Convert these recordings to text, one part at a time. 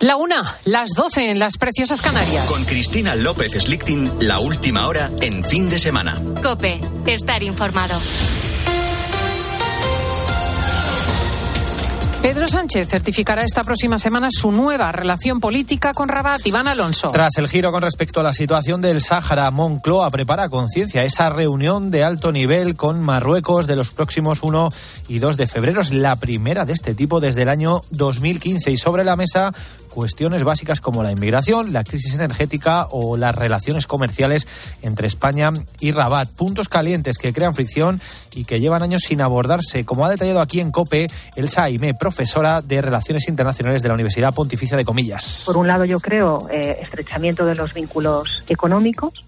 La una, las doce en las preciosas Canarias. Con Cristina López Slichting, la última hora en fin de semana. Cope, estar informado. Sánchez certificará esta próxima semana su nueva relación política con Rabat. Iván Alonso. Tras el giro con respecto a la situación del Sáhara, Moncloa prepara conciencia esa reunión de alto nivel con Marruecos de los próximos 1 y 2 de febrero. Es la primera de este tipo desde el año 2015 y sobre la mesa cuestiones básicas como la inmigración, la crisis energética o las relaciones comerciales entre España y Rabat. Puntos calientes que crean fricción y que llevan años sin abordarse, como ha detallado aquí en COPE Elsa Aimé, profesora de Relaciones Internacionales de la Universidad Pontificia de Comillas. Por un lado, yo creo eh, estrechamiento de los vínculos económicos.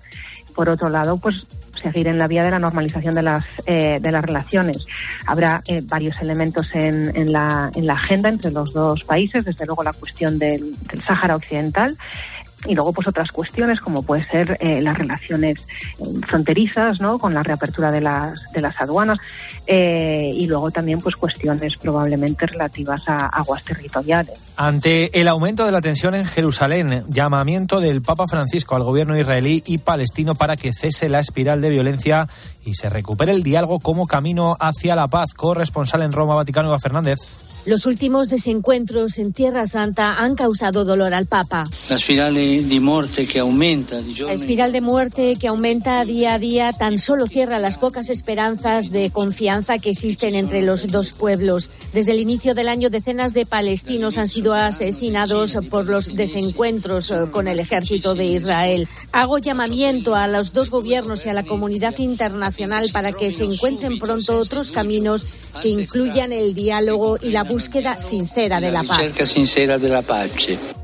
Por otro lado, pues seguir en la vía de la normalización de las, eh, de las relaciones. Habrá eh, varios elementos en, en, la, en la agenda entre los dos países, desde luego la cuestión del, del Sáhara Occidental, y luego pues otras cuestiones como puede ser eh, las relaciones eh, fronterizas no con la reapertura de las de las aduanas eh, y luego también pues cuestiones probablemente relativas a aguas territoriales. Ante el aumento de la tensión en Jerusalén llamamiento del Papa Francisco al gobierno israelí y palestino para que cese la espiral de violencia y se recupere el diálogo como camino hacia la paz. Corresponsal en Roma Vaticano Eva Fernández los últimos desencuentros en Tierra Santa han causado dolor al Papa. La espiral de muerte que aumenta. La espiral de muerte que aumenta día a día tan solo cierra las pocas esperanzas de confianza que existen entre los dos pueblos. Desde el inicio del año, decenas de palestinos han sido asesinados por los desencuentros eh, con el ejército de Israel. Hago llamamiento a los dos gobiernos y a la comunidad internacional para que se encuentren pronto otros caminos que incluyan el diálogo y la búsqueda sincera de la paz. sincera de la paz.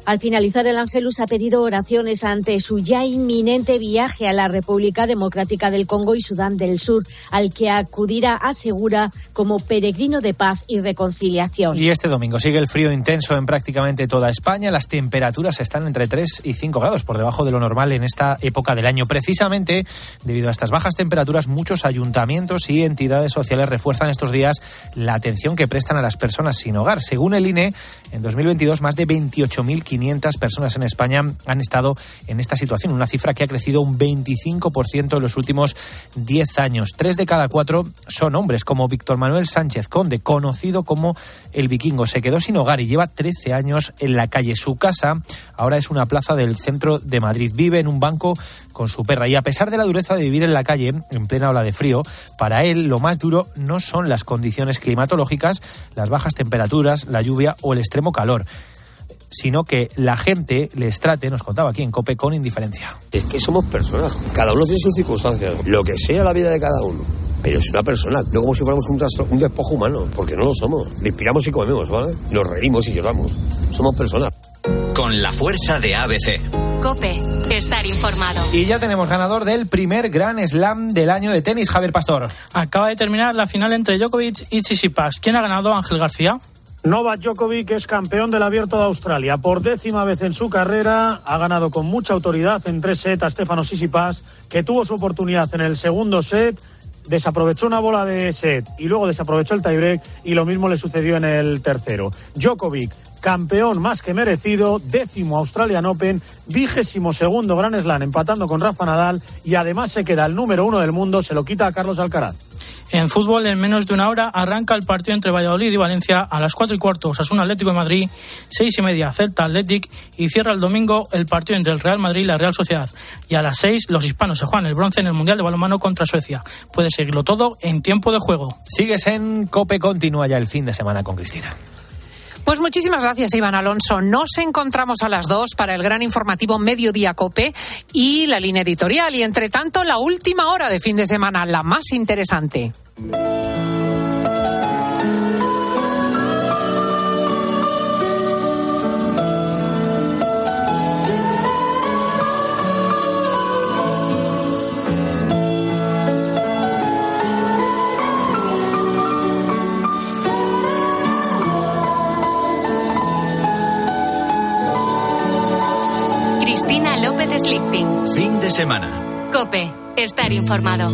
Al finalizar, el Ángelus ha pedido oraciones ante su ya inminente viaje a la República Democrática del Congo y Sudán del Sur, al que acudirá, asegura, como peregrino de paz y reconciliación. Y este domingo sigue el frío intenso en prácticamente toda España. Las temperaturas están entre 3 y 5 grados por debajo de lo normal en esta época del año. Precisamente, debido a estas bajas temperaturas, muchos ayuntamientos y entidades sociales refuerzan estos días la atención que prestan a las personas sin hogar. Según el INE, en 2022 más de 28.500 personas en España han estado en esta situación, una cifra que ha crecido un 25% en los últimos 10 años. Tres de cada cuatro son hombres, como Víctor Manuel Sánchez Conde, conocido como el vikingo. Se quedó sin hogar y lleva 13 años en la calle. Su casa ahora es una plaza del centro de Madrid. Vive en un banco con su perra. Y a pesar de la dureza de vivir en la calle, en plena ola de frío, para él lo más duro no son las condiciones climatológicas, las bajas temperaturas, la lluvia o el extremo calor sino que la gente les trate, nos contaba aquí en COPE, con indiferencia. Es que somos personas, cada uno tiene sus circunstancias, lo que sea la vida de cada uno. Pero es una persona, no como si fuéramos un, un despojo humano, porque no lo somos. Le inspiramos y comemos, ¿vale? Nos reímos y lloramos. Somos personas. Con la fuerza de ABC. Cope, estar informado. Y ya tenemos ganador del primer Gran Slam del año de tenis, Javier Pastor. Acaba de terminar la final entre Djokovic y Tsitsipas. ¿Quién ha ganado, Ángel García? Novak Djokovic es campeón del Abierto de Australia. Por décima vez en su carrera ha ganado con mucha autoridad en tres sets a Stefano Tsitsipas, que tuvo su oportunidad en el segundo set, desaprovechó una bola de set y luego desaprovechó el tiebreak y lo mismo le sucedió en el tercero. Djokovic campeón más que merecido, décimo Australian Open, vigésimo segundo Gran Slam empatando con Rafa Nadal y además se queda el número uno del mundo, se lo quita a Carlos Alcaraz. En fútbol, en menos de una hora, arranca el partido entre Valladolid y Valencia a las cuatro y cuarto, un Atlético de Madrid, seis y media, Celta Athletic y cierra el domingo el partido entre el Real Madrid y la Real Sociedad. Y a las seis, los hispanos se juegan el bronce en el Mundial de Balonmano contra Suecia. Puede seguirlo todo en tiempo de juego. Sigues en Cope, continúa ya el fin de semana con Cristina. Pues muchísimas gracias, Iván Alonso. Nos encontramos a las dos para el gran informativo Mediodía Cope y la línea editorial. Y entre tanto, la última hora de fin de semana, la más interesante. Gómez Slichting. Fin de semana. Cope, estar informado.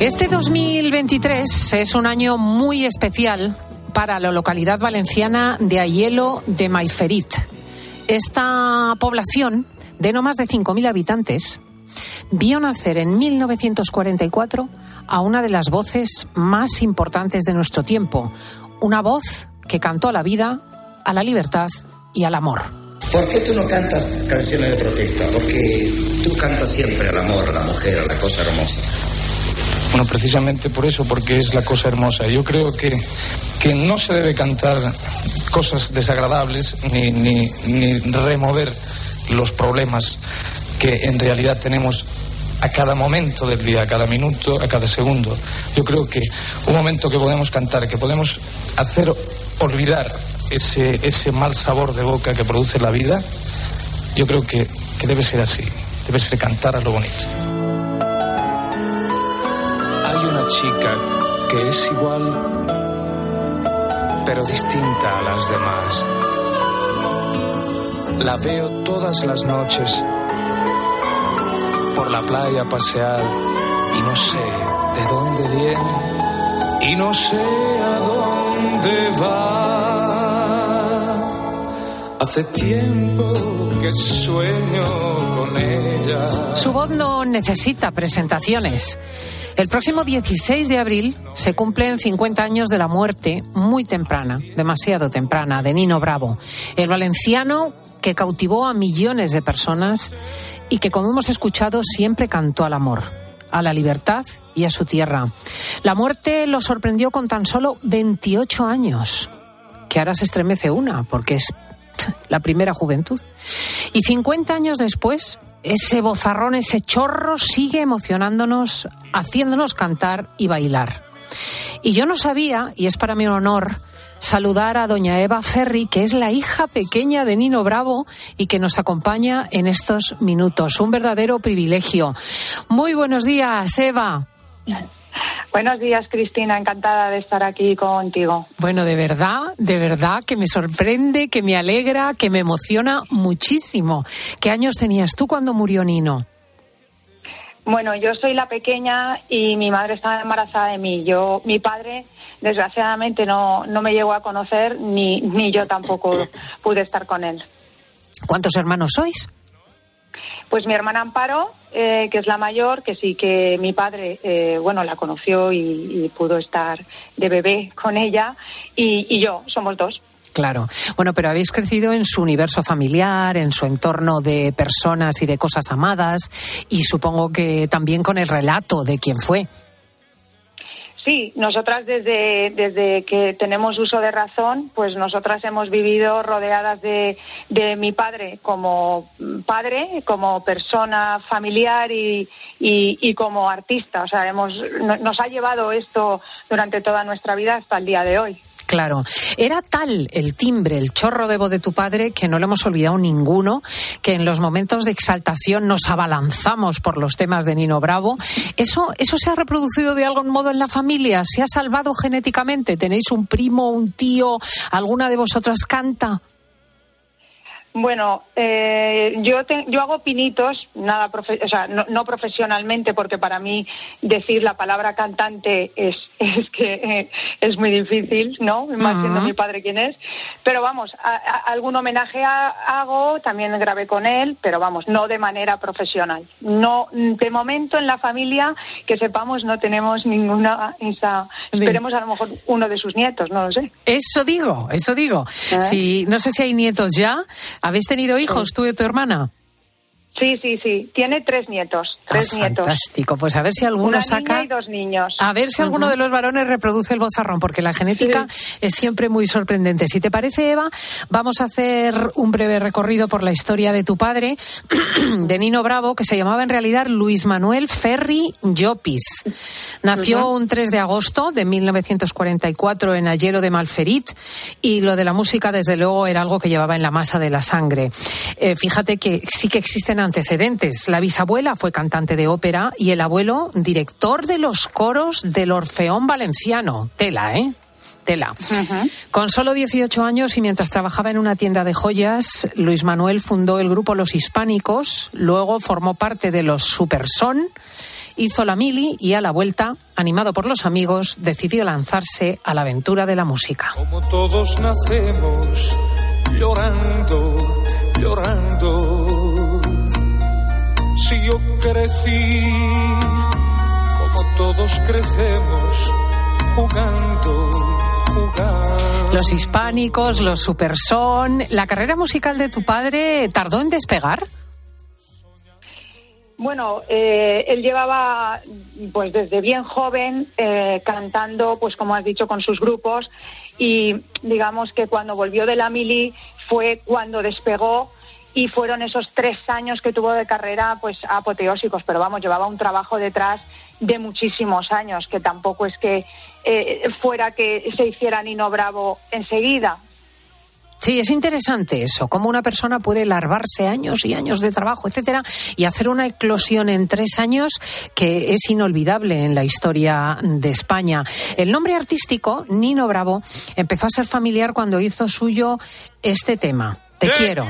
Este 2023 es un año muy especial para la localidad valenciana de Ayelo de Maiferit. Esta población de no más de 5.000 habitantes, vio nacer en 1944 a una de las voces más importantes de nuestro tiempo, una voz que cantó a la vida, a la libertad y al amor. ¿Por qué tú no cantas canciones de protesta? Porque tú cantas siempre al amor, a la mujer, a la cosa hermosa. Bueno, precisamente por eso, porque es la cosa hermosa. Yo creo que, que no se debe cantar cosas desagradables ni, ni, ni remover los problemas que en realidad tenemos a cada momento del día, a cada minuto, a cada segundo. Yo creo que un momento que podemos cantar, que podemos hacer olvidar ese, ese mal sabor de boca que produce la vida, yo creo que, que debe ser así, debe ser cantar a lo bonito chica que es igual, pero distinta a las demás. La veo todas las noches por la playa pasear y no sé de dónde viene y no sé a dónde va. Hace tiempo que sueño con ella. Su voz no necesita presentaciones. El próximo 16 de abril se cumplen 50 años de la muerte muy temprana, demasiado temprana, de Nino Bravo, el valenciano que cautivó a millones de personas y que, como hemos escuchado, siempre cantó al amor, a la libertad y a su tierra. La muerte lo sorprendió con tan solo 28 años, que ahora se estremece una, porque es la primera juventud. Y 50 años después, ese bozarrón, ese chorro sigue emocionándonos, haciéndonos cantar y bailar. Y yo no sabía, y es para mí un honor, saludar a doña Eva Ferri, que es la hija pequeña de Nino Bravo y que nos acompaña en estos minutos. Un verdadero privilegio. Muy buenos días, Eva. Buenos días, Cristina. Encantada de estar aquí contigo. Bueno, de verdad, de verdad que me sorprende, que me alegra, que me emociona muchísimo. ¿Qué años tenías tú cuando murió Nino? Bueno, yo soy la pequeña y mi madre estaba embarazada de mí. Yo, mi padre, desgraciadamente, no, no me llegó a conocer ni, ni yo tampoco pude estar con él. ¿Cuántos hermanos sois? Pues mi hermana Amparo, eh, que es la mayor, que sí que mi padre, eh, bueno, la conoció y, pudo estar de bebé con ella, y, yo, somos dos. Claro. Bueno, pero habéis crecido en su universo familiar, en su entorno de personas y de cosas amadas, y supongo que también con el relato de quién fue. Sí, nosotras desde, desde que tenemos uso de razón, pues nosotras hemos vivido rodeadas de, de mi padre como padre, como persona familiar y, y, como artista. O sea, hemos, nos ha llevado esto durante toda nuestra vida hasta el día de hoy. Claro, era tal el timbre, el chorro de voz de tu padre, que no lo hemos olvidado ninguno, que en los momentos de exaltación nos abalanzamos por los temas de Nino Bravo. ¿Eso, eso se ha reproducido de algún modo en la familia? ¿Se ha salvado genéticamente? ¿Tenéis un primo, un tío? ¿Alguna de vosotras canta? Bueno, eh, yo, yo hago pinitos, nada o sea, no, profesionalmente, porque para mí decir la palabra cantante es, es que eh, es muy difícil, ¿no? Más siendo mi padre quien es. Pero vamos, algún homenaje hago, también grabé con él, pero vamos, no de manera profesional. No, de momento en la familia, que sepamos, no tenemos ninguna esa. Esperemos a lo mejor uno de sus nietos, no lo sé. Eso digo, eso digo. ¿Eh? Si, no sé si hay nietos ya. ¿Habéis tenido hijos tú y tu hermana? Sí, sí, sí. Tiene tres nietos. Tres ah, nietos. Fantástico. Pues a ver si alguno Una saca. Niña y dos niños. A ver si alguno de los varones reproduce el bozarrón, porque la genética es siempre muy sorprendente. Si te parece, Eva, vamos a hacer un breve recorrido por la historia de tu padre, de Nino Bravo, que se llamaba en realidad Luis Manuel Ferri Llopis. Nació un 3 de agosto de 1944 en Ayelo de Malferit y lo de la música, desde luego, era algo que llevaba en la masa de la sangre. Eh, fíjate que sí que existen antecedentes. La bisabuela fue cantante de ópera y el abuelo director de los coros del Orfeón Valenciano. Tela, ¿eh? Tela. Con solo 18 años y mientras trabajaba en una tienda de joyas, Luis Manuel fundó el grupo Los Hispánicos, luego formó parte de los Superson hizo la mili y a la vuelta, animado por los amigos, decidió lanzarse a la aventura de la música. Como todos nacemos llorando, llorando. Si yo crecí, como todos crecemos, jugando, jugando. Los hispánicos, los superson. ¿La carrera musical de tu padre tardó en despegar? Bueno, eh, él llevaba, pues desde bien joven, eh, cantando, pues como has dicho, con sus grupos y digamos que cuando volvió de la mili fue cuando despegó y fueron esos tres años que tuvo de carrera, pues apoteósicos. Pero vamos, llevaba un trabajo detrás de muchísimos años, que tampoco es que eh, fuera que se hiciera Nino Bravo enseguida. Sí, es interesante eso, cómo una persona puede larvarse años y años de trabajo, etcétera, y hacer una eclosión en tres años que es inolvidable en la historia de España. El nombre artístico, Nino Bravo, empezó a ser familiar cuando hizo suyo este tema. Te, quiero.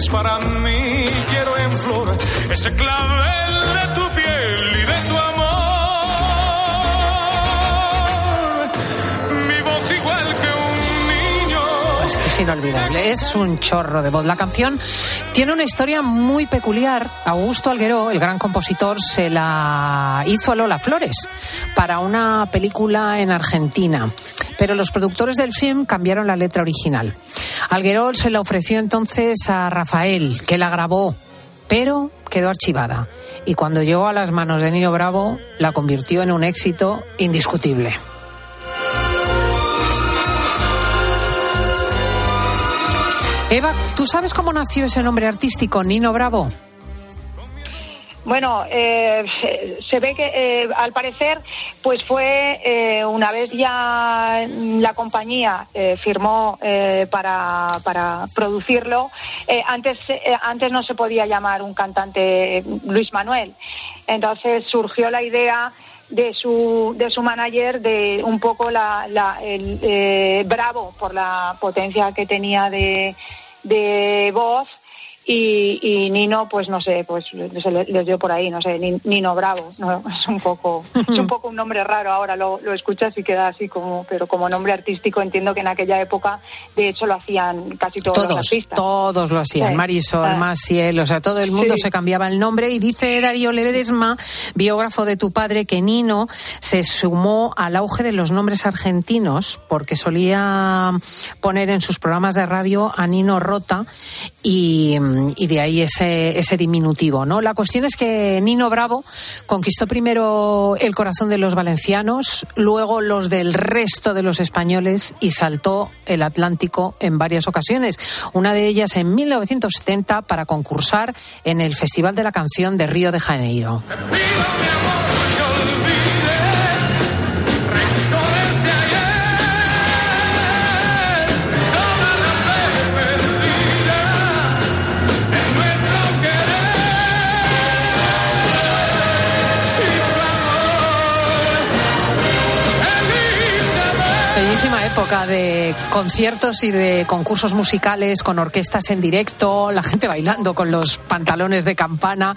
Pues para mí quiero en flor ese clavel de tu piel y de tu amor. Mi voz igual que un niño. Es que es inolvidable, es un chorro de voz. La canción tiene una historia muy peculiar. Augusto Alguero, el gran compositor, se la hizo a Lola Flores para una película en Argentina. Pero los productores del film cambiaron la letra original. Alguero se la ofreció entonces a Rafael, que la grabó, pero quedó archivada. Y cuando llegó a las manos de Nino Bravo, la convirtió en un éxito indiscutible. Eva, ¿tú sabes cómo nació ese nombre artístico, Nino Bravo? Bueno, eh, se ve que eh, al parecer, pues fue eh, una vez ya la compañía firmó para, para producirlo. antes, antes no se podía llamar un cantante Luis Manuel. Entonces surgió la idea de su, de su manager de un poco la, el, bravo por la potencia que tenía de, de voz y, y Nino pues no sé pues se le- les dio por ahí no sé Ni- Nino Bravo no es un poco es un poco un nombre raro ahora lo, lo escuchas y queda así como pero como nombre artístico entiendo que en aquella época de hecho lo hacían casi todos, los Todos, artistas todos lo hacían. Sí. Marisol, Ah. Maciel, o sea, todo el mundo Sí. se cambiaba el nombre. Y dice Darío Ledesma, biógrafo de tu padre, que Nino se sumó al auge de los nombres argentinos porque solía poner en sus programas de radio a Nino Rota y, y de ahí ese, ese diminutivo, ¿no? La cuestión es que Nino Bravo conquistó primero el corazón de los valencianos, luego los del resto de los españoles y saltó el Atlántico en varias ocasiones. Una de ellas en 1970 para concursar en el Festival de la Canción de Río de Janeiro. Bellísima época de conciertos y de concursos musicales con orquestas en directo, la gente bailando con los pantalones de campana.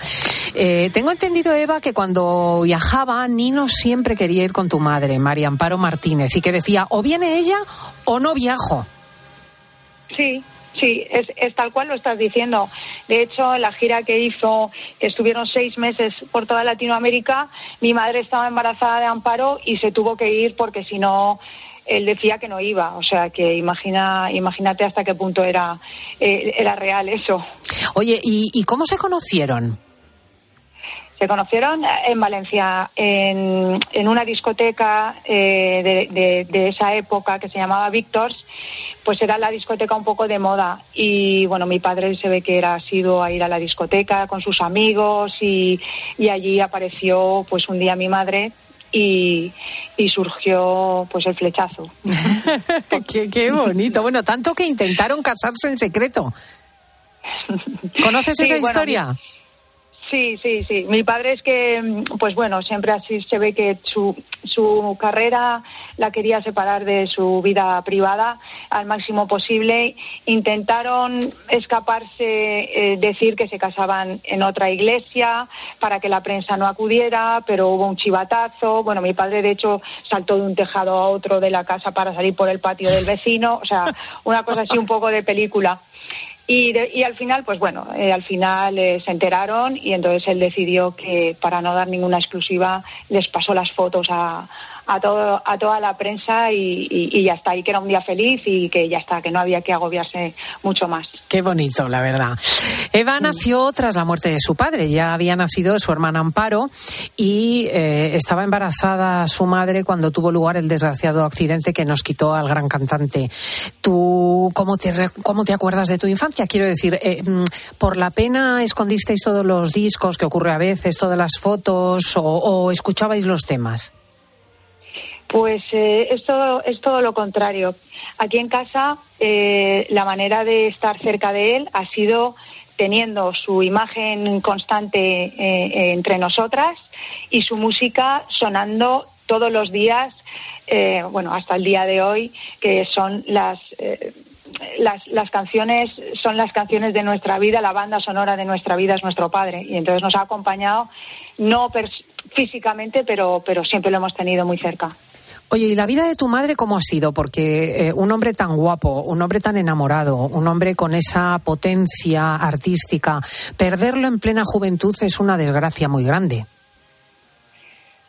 Eh, tengo entendido, Eva, que cuando viajaba, Nino siempre quería ir con tu madre, María Amparo Martínez, y que decía, o viene ella o no viajo. Sí, sí, es, es tal cual lo estás diciendo. De hecho, la gira que hizo, estuvieron seis meses por toda Latinoamérica, mi madre estaba embarazada de Amparo y se tuvo que ir porque si no, él decía que no iba. O sea, que imagina, imagínate hasta qué punto era, eh, era real eso. Oye, ¿y, y cómo se conocieron? Se conocieron en Valencia, en, en una discoteca eh, de, de- de esa época que se llamaba Victors, pues era la discoteca un poco de moda. Y bueno, mi padre se ve que era sido a ir a la discoteca con sus amigos y, y allí apareció pues un día mi madre y, y surgió pues el flechazo. qué, qué bonito. Bueno, tanto que intentaron casarse en secreto. ¿Conoces Sí, esa bueno, historia? Sí, sí, sí. Mi padre es que, mm, pues bueno, siempre así se ve que su, su carrera la quería separar de su vida privada al máximo posible. Intentaron escaparse, eh, decir que se casaban en otra iglesia para que la prensa no acudiera, pero hubo un chivatazo. Bueno, mi padre de hecho saltó de un tejado a otro de la casa para salir por el patio del vecino. O sea, una cosa así un poco de película. Y, de- y al final, pues bueno, eh, al final eh, se enteraron y entonces él decidió que para no dar ninguna exclusiva les pasó las fotos a, a, todo, a toda la prensa y, y- y ya está, y que era un día feliz y que ya está, que no había que agobiarse mucho más. Qué bonito, la verdad. Eva nació tras la muerte de su padre. Ya había nacido su hermana Amparo y eh, estaba embarazada su madre cuando tuvo lugar el desgraciado accidente que nos quitó al gran cantante. ¿Tú cómo te, cómo te acuerdas de tu infancia? Quiero decir, eh, mm, ¿por la pena escondisteis todos los discos que ocurre a veces, todas las fotos o, o escuchabais los temas? Pues eh, es, todo, es todo lo contrario. Aquí en casa eh, la manera de estar cerca de él ha sido teniendo su imagen constante eh, entre nosotras y su música sonando todos los días, bueno, hasta el día de hoy, que son las, las, las canciones, son las canciones de nuestra vida, la banda sonora de nuestra vida es nuestro padre. Y entonces nos ha acompañado, no físicamente, pero, pero siempre lo hemos tenido muy cerca. Oye, ¿y la vida de tu madre cómo ha sido? Porque eh, un hombre tan guapo, un hombre tan enamorado, un hombre con esa potencia artística, perderlo en plena juventud es una desgracia muy grande.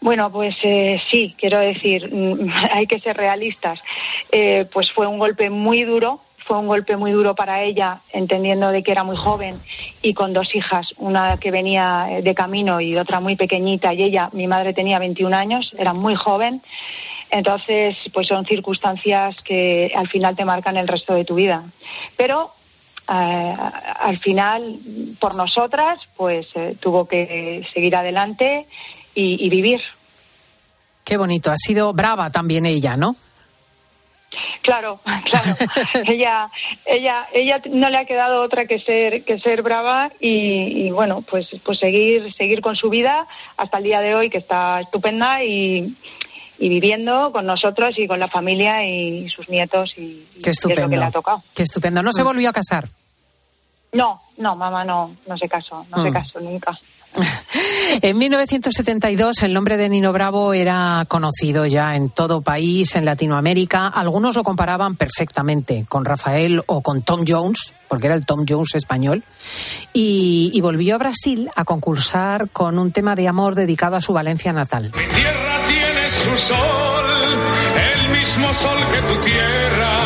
Bueno, pues eh, sí, quiero decir, mm, hay que ser realistas. Eh, pues fue un golpe muy duro, fue un golpe muy duro para ella, entendiendo de que era muy joven y con dos hijas, una que venía eh, de camino y otra muy pequeñita, y ella, mi madre tenía 21 años, era muy joven. Entonces, pues son circunstancias que al final te marcan el resto de tu vida. Pero eh, al final, por nosotras, pues eh, tuvo que seguir adelante y, y vivir. Qué bonito, ha sido brava también ella, ¿no? Claro, claro. ella, ella, ella no le ha quedado otra que ser, que ser brava y, y, bueno, pues, pues seguir, seguir con su vida hasta el día de hoy que está estupenda y, y viviendo con nosotros y con la familia y sus nietos y, y Qué es lo que estupendo. le ha tocado. Qué estupendo. ¿No se Mm. volvió a casar? No, no, mamá no, no se casó, no se Mm. casó nunca. En 1972 el nombre de Nino Bravo era conocido ya en todo país, en Latinoamérica. Algunos lo comparaban perfectamente con Rafael o con Tom Jones, porque era el Tom Jones español. Y, y volvió a Brasil a concursar con un tema de amor dedicado a su Valencia natal. tierra tiene su sol, el mismo sol que tu tierra.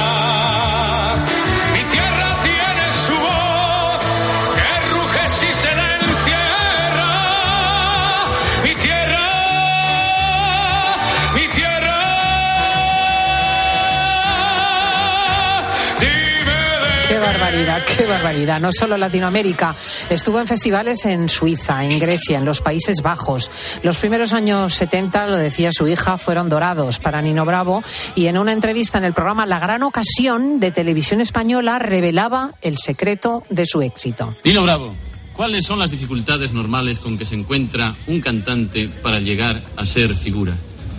Barbaridad, qué barbaridad. No solo Latinoamérica. Estuvo en festivales en Suiza, en Grecia, en los Países Bajos. Los primeros años 70, lo decía su hija, fueron dorados para Nino Bravo y en una entrevista en el programa La Gran Ocasión de Televisión Española revelaba el secreto de su éxito. Nino Bravo, ¿cuáles son las dificultades normales con que se encuentra un cantante para llegar a ser figura?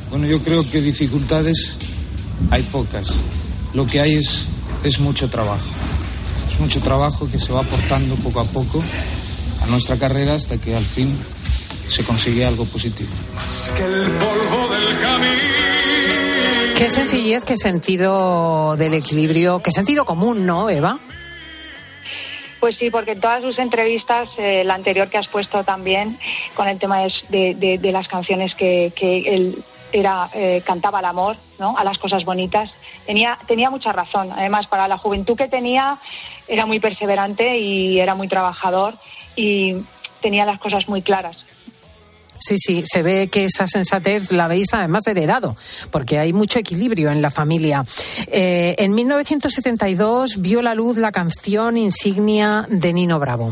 Bueno, yo creo que dificultades hay pocas. Lo que hay es, es mucho trabajo. Mucho trabajo que se va aportando poco a poco a nuestra carrera hasta que al fin se consigue algo positivo. Que el polvo del camino. Qué sencillez, qué sentido del equilibrio, qué sentido común, ¿no, Eva? Pues sí, porque en todas sus entrevistas, eh, la anterior que has puesto también, con el tema de, de- de- de las canciones que, que él era, eh, cantaba al amor, ¿no? a las cosas bonitas, tenía, tenía mucha razón. Además, para la juventud que tenía, era muy perseverante y era muy trabajador y tenía las cosas muy claras. Sí, sí, se ve que esa sensatez la habéis además heredado, porque hay mucho equilibrio en la familia. Eh, en 1972 vio la luz la canción insignia de Nino Bravo.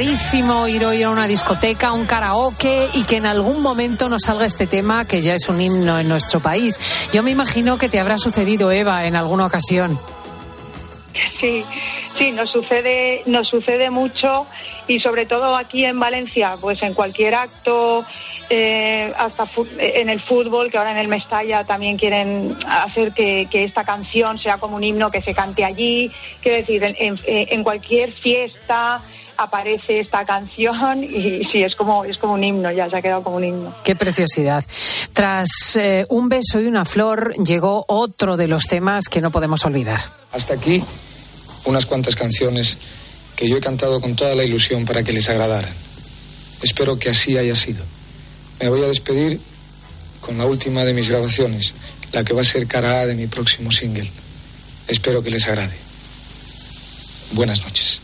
rarísimo ir hoy a una discoteca, a un karaoke y que en algún momento nos salga este tema que ya es un himno en nuestro país. Yo me imagino que te habrá sucedido, Eva, en alguna ocasión. Sí, sí, nos sucede, nos sucede mucho y sobre todo aquí en Valencia, pues en cualquier acto, eh, hasta en el fútbol, que ahora en el Mestalla también quieren hacer que, que esta canción sea como un himno que se cante allí. Quiero decir, en, en- en cualquier fiesta aparece esta canción y sí, es como, es como un himno, ya se ha quedado como un himno. Qué preciosidad. Tras eh, un beso y una flor llegó otro de los temas que no podemos olvidar. Hasta aquí unas cuantas canciones que yo he cantado con toda la ilusión para que les agradaran. Espero que así haya sido. Me voy a despedir con la última de mis grabaciones, la que va a ser cara A de mi próximo single. Espero que les agrade. Buenas noches.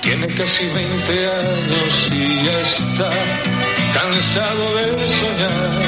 Tiene casi 20 años y ya está cansado de soñar.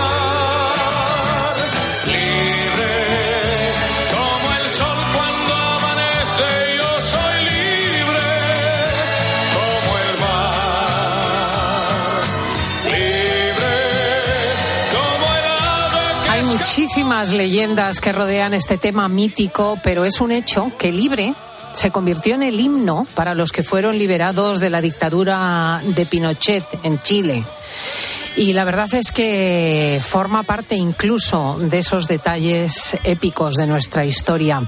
Muchísimas leyendas que rodean este tema mítico, pero es un hecho que Libre se convirtió en el himno para los que fueron liberados de la dictadura de Pinochet en Chile. Y la verdad es que forma parte incluso de esos detalles épicos de nuestra historia.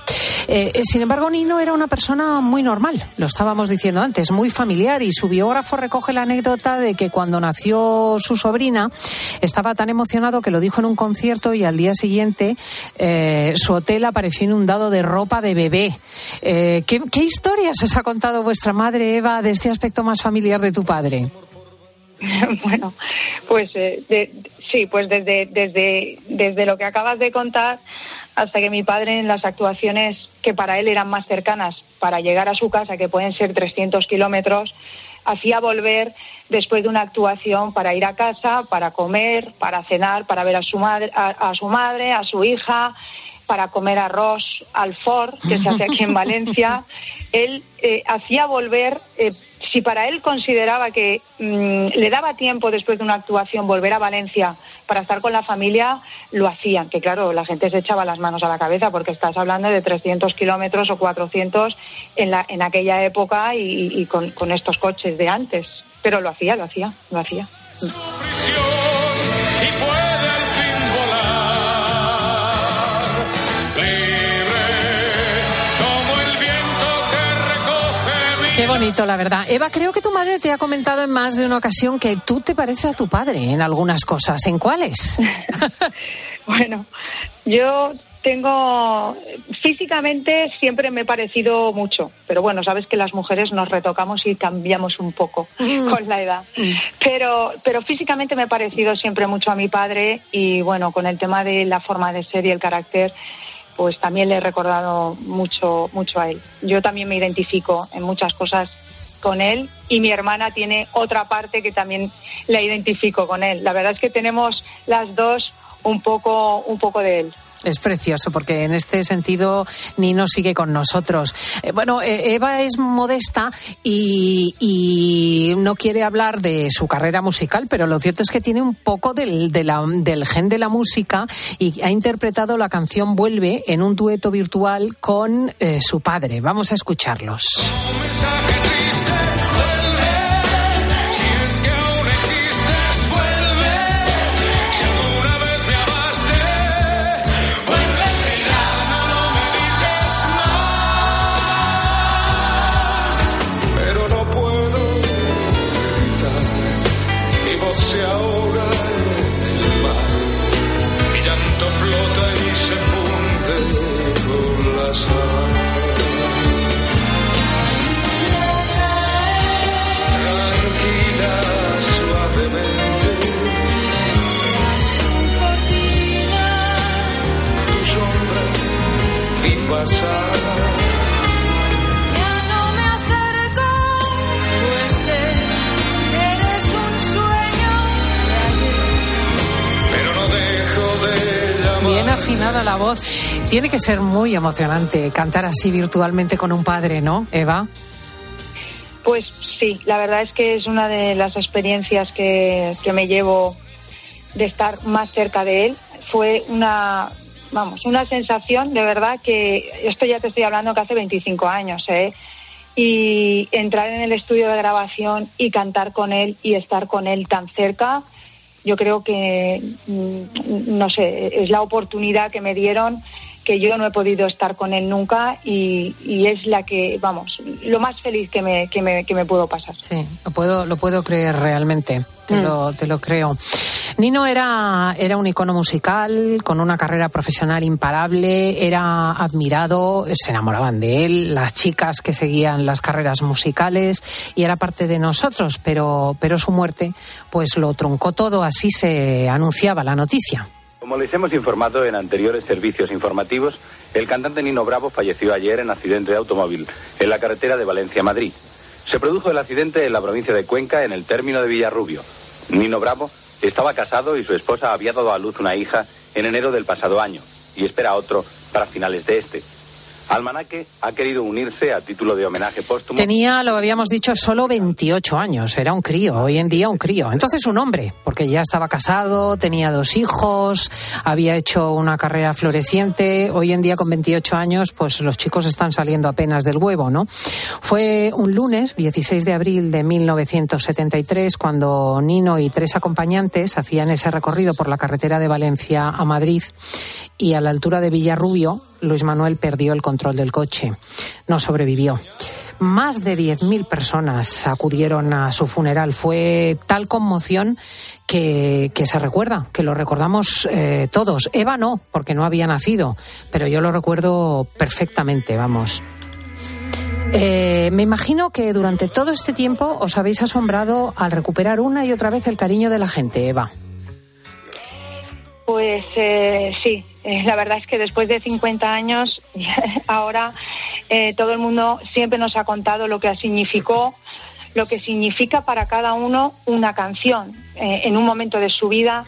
Eh, sin embargo, Nino era una persona muy normal, lo estábamos diciendo antes, muy familiar y su biógrafo recoge la anécdota de que cuando nació su sobrina estaba tan emocionado que lo dijo en un concierto y al día siguiente eh, su hotel apareció inundado de ropa de bebé. Eh, ¿qué, ¿Qué historias os ha contado vuestra madre, Eva, de este aspecto más familiar de tu padre? bueno, pues eh, sí, pues desde, desde, desde lo que acabas de contar hasta que mi padre en las actuaciones que para él eran más cercanas para llegar a su casa, que pueden ser 300 kilómetros, hacía volver después de una actuación para ir a casa, para comer, para cenar, para ver a su madre, a su madre, a su hija, para comer arroz al for, que se hace aquí en Valencia. Él eh, hacía volver, eh, si para él consideraba que mm, le daba tiempo después de una actuación volver a Valencia para estar con la familia, lo hacían. Que claro, la gente se echaba las manos a la cabeza porque estás hablando de 300 kilómetros o 400 en, la, en aquella época y, y con, con estos coches de antes. Pero lo hacía, lo hacía, lo hacía. y puede Qué bonito, la verdad. Eva, creo que tu madre te ha comentado en más de una ocasión que tú te pareces a tu padre en algunas cosas. ¿En cuáles? Bueno, yo tengo físicamente siempre me he parecido mucho, pero bueno, sabes que las mujeres nos retocamos y cambiamos un poco con la edad. Pero pero físicamente me he parecido siempre mucho a mi padre y bueno, con el tema de la forma de ser y el carácter pues también le he recordado mucho, mucho a él. Yo también me identifico en muchas cosas con él y mi hermana tiene otra parte que también la identifico con él. La verdad es que tenemos las dos un poco, un poco de él. Es precioso porque en este sentido Nino sigue con nosotros. Eh, bueno, eh, Eva es modesta y, no quiere hablar de su carrera musical, pero lo cierto es que tiene un poco del, gen de la música y ha interpretado la canción Vuelve en un dueto virtual con eh, su padre. Vamos a escucharlos. La voz. Tiene que ser muy emocionante cantar así virtualmente con un padre, ¿no, Eva? Pues sí, la verdad es que es una de las experiencias que, que me llevo de estar más cerca de él. Fue una, vamos, una sensación de verdad que esto ya te estoy hablando que hace 25 años, ¿eh? Y entrar en el estudio de grabación y cantar con él y estar con él tan cerca, yo creo que, mm, no sé, es la oportunidad que me dieron que yo no he podido estar con él nunca y, y, es la que, vamos, lo más feliz que me, que me, que me puedo pasar. Sí, lo puedo, lo puedo creer realmente, te, mm. lo, te lo creo. Nino era, era un icono musical, con una carrera profesional imparable, era admirado, se enamoraban de él, las chicas que seguían las carreras musicales y era parte de nosotros, pero, pero su muerte pues lo truncó todo, así se anunciaba la noticia. Como les hemos informado en anteriores servicios informativos, el cantante Nino Bravo falleció ayer en accidente de automóvil en la carretera de Valencia-Madrid. Se produjo el accidente en la provincia de Cuenca, en el término de Villarrubio. Nino Bravo estaba casado y su esposa había dado a luz una hija en enero del pasado año y espera otro para finales de este. Almanaque ha querido unirse a título de homenaje póstumo. Tenía, lo habíamos dicho, solo 28 años. Era un crío, hoy en día un crío. Entonces un hombre, porque ya estaba casado, tenía dos hijos, había hecho una carrera floreciente. Hoy en día con 28 años, pues los chicos están saliendo apenas del huevo, ¿no? Fue un lunes, 16 de abril de 1973, cuando Nino y tres acompañantes hacían ese recorrido por la carretera de Valencia a Madrid y a la altura de Villarrubio, Luis Manuel perdió el control del coche. No sobrevivió. Más de 10.000 personas acudieron a su funeral. Fue tal conmoción que, se recuerda, que lo recordamos eh, todos. Eva no, porque no había nacido, pero yo lo recuerdo perfectamente, vamos. Eh, me imagino que durante todo este tiempo os habéis asombrado al recuperar una y otra vez el cariño de la gente, Eva. Pues eh, sí, eh, la verdad es que después de 50 años, ahora eh, todo el mundo siempre nos ha contado lo que significó, lo que significa para cada uno una canción eh, en un momento de su vida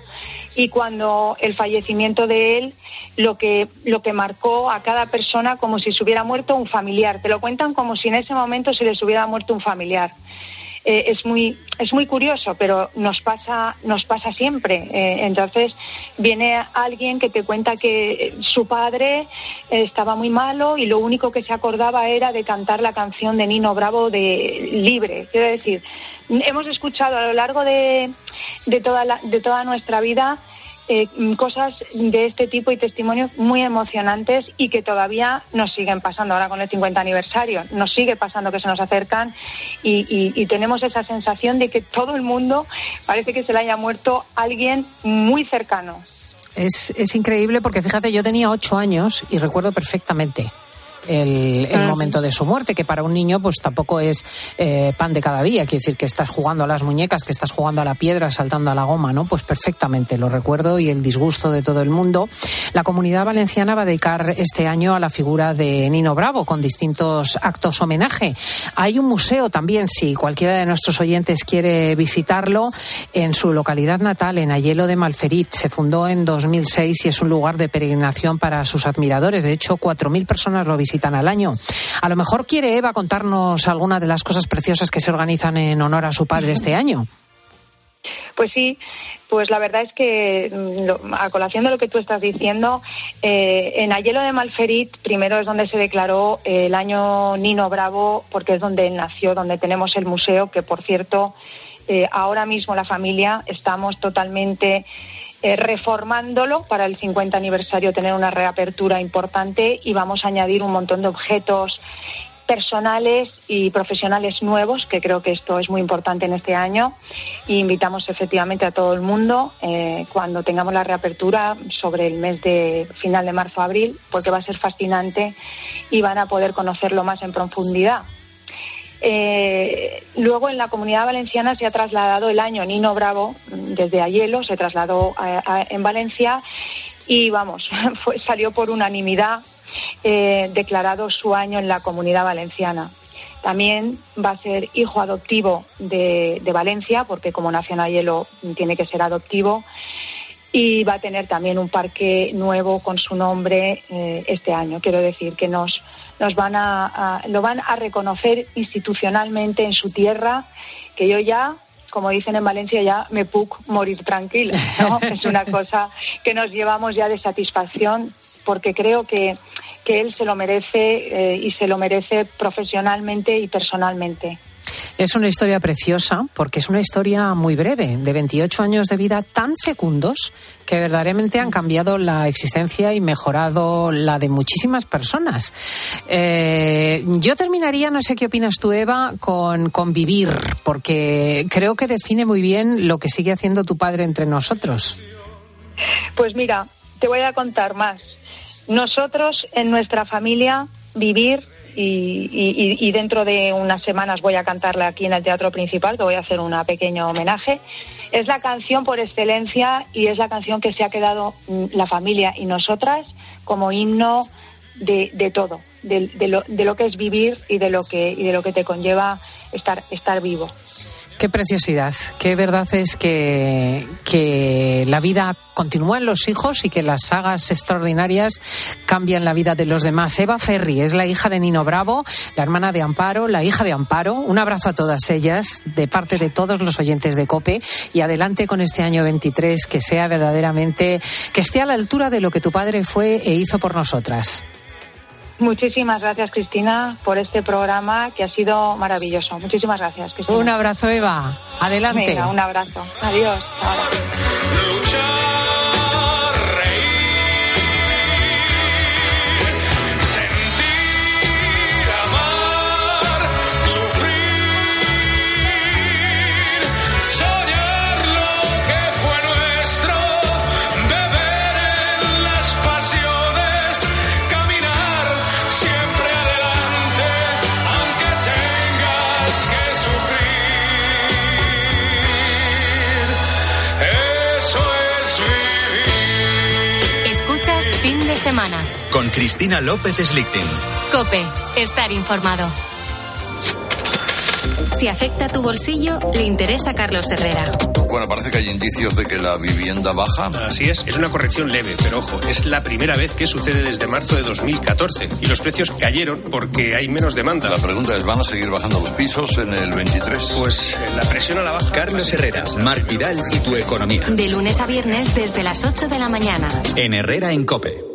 y cuando el fallecimiento de él lo que lo que marcó a cada persona como si se hubiera muerto un familiar. Te lo cuentan como si en ese momento se les hubiera muerto un familiar. Eh, es muy es muy curioso, pero nos pasa nos pasa siempre. Eh, entonces viene alguien que te cuenta que su padre estaba muy malo y lo único que se acordaba era de cantar la canción de Nino Bravo de Libre. Quiero decir, hemos escuchado a lo largo de, de toda la, de toda nuestra vida eh, cosas de este tipo y testimonios muy emocionantes y que todavía nos siguen pasando ahora con el 50 aniversario. Nos sigue pasando que se nos acercan y, y, y, tenemos esa sensación de que todo el mundo parece que se le haya muerto alguien muy cercano. Es, es increíble porque fíjate, yo tenía ocho años y recuerdo perfectamente el, el Ah, momento de su muerte, que para un niño pues tampoco es eh, pan de cada día, quiere decir que estás jugando a las muñecas, que estás jugando a la piedra, saltando a la goma, ¿no? Pues perfectamente, lo recuerdo y el disgusto de todo el mundo. La comunidad valenciana va a dedicar este año a la figura de Nino Bravo con distintos actos homenaje. Hay un museo también, si cualquiera de nuestros oyentes quiere visitarlo, en su localidad natal, en Ayelo de Malferit. Se fundó en 2006 y es un lugar de peregrinación para sus admiradores. De hecho, 4.000 personas lo visitan al año. A lo mejor quiere Eva contarnos alguna de las cosas preciosas que se organizan en honor a su padre este año. Pues sí, pues la verdad es que mm, lo- a colación de lo que tú estás diciendo, eh, en Ayelo de Malferit primero es donde se declaró eh, el año Nino Bravo, porque es donde él nació, donde tenemos el museo, que por cierto, eh, ahora mismo la familia estamos totalmente eh, reformándolo para el 50 aniversario, tener una reapertura importante y vamos a añadir un montón de objetos personales y profesionales nuevos, que creo que esto es muy importante en este año. Y invitamos efectivamente a todo el mundo eh, cuando tengamos la reapertura sobre el mes de final de marzo-abril, porque va a ser fascinante y van a poder conocerlo más en profundidad. Eh, luego en la comunidad valenciana se ha trasladado el año Nino Bravo mm, desde Ayelo, se trasladó a- en Valencia y vamos, salió por unanimidad eh, declarado su año en la comunidad valenciana. También va a ser hijo adoptivo de, Valencia, porque como nació en Ayelo tiene que ser adoptivo. Y va a tener también un parque nuevo con su nombre eh, este año. Quiero decir que nos, nos van a, a- lo van a reconocer institucionalmente en su tierra, que yo ya, como dicen en Valencia, ya me puc morir tranquila. ¿no? es una cosa que nos llevamos ya de satisfacción, porque creo que, que él se lo merece eh, y se lo merece profesionalmente y personalmente. Es una historia preciosa porque es una historia muy breve, de 28 años de vida tan fecundos que verdaderamente han cambiado la existencia y mejorado la de muchísimas personas. Eh, yo terminaría, no sé qué opinas tú, Eva, con, con vivir, porque creo que define muy bien lo que sigue haciendo tu padre entre nosotros. Pues mira, te voy a contar más. Nosotros en nuestra familia vivir y, dentro de unas semanas voy a cantarla aquí en el Teatro Principal, que voy a hacer un pequeño homenaje. Es la canción por excelencia y es la canción que se ha quedado mm, la familia y nosotras como himno de, todo, de, de lo, de lo que es vivir y de lo que, y de lo que te conlleva estar, estar vivo. Qué preciosidad, qué verdad es que, que la vida continúa en los hijos y que las sagas extraordinarias cambian la vida de los demás. Eva Ferri es la hija de Nino Bravo, la hermana de Amparo, la hija de Amparo. Un abrazo a todas ellas de parte de todos los oyentes de COPE y adelante con este año 23 que sea verdaderamente, que esté a la altura de lo que tu padre fue e hizo por nosotras. Muchísimas gracias, Cristina, por este programa que ha sido maravilloso. Muchísimas gracias, Cristina. Un abrazo, Eva. Adelante. Venga, un abrazo. Adiós. Semana. Con Cristina López Slichting. Cope, estar informado. Si afecta tu bolsillo, le interesa a Carlos Herrera. Bueno, parece que hay indicios de que la vivienda baja. Así es, es una corrección leve, pero ojo, es la primera vez que sucede desde marzo de 2014 y los precios cayeron porque hay menos demanda. La pregunta es, ¿van a seguir bajando los pisos en el 23? Pues la presión a la baja. Carlos Herrera, Marc Vidal y tu economía. De lunes a viernes desde las 8 de la mañana. En Herrera en Cope.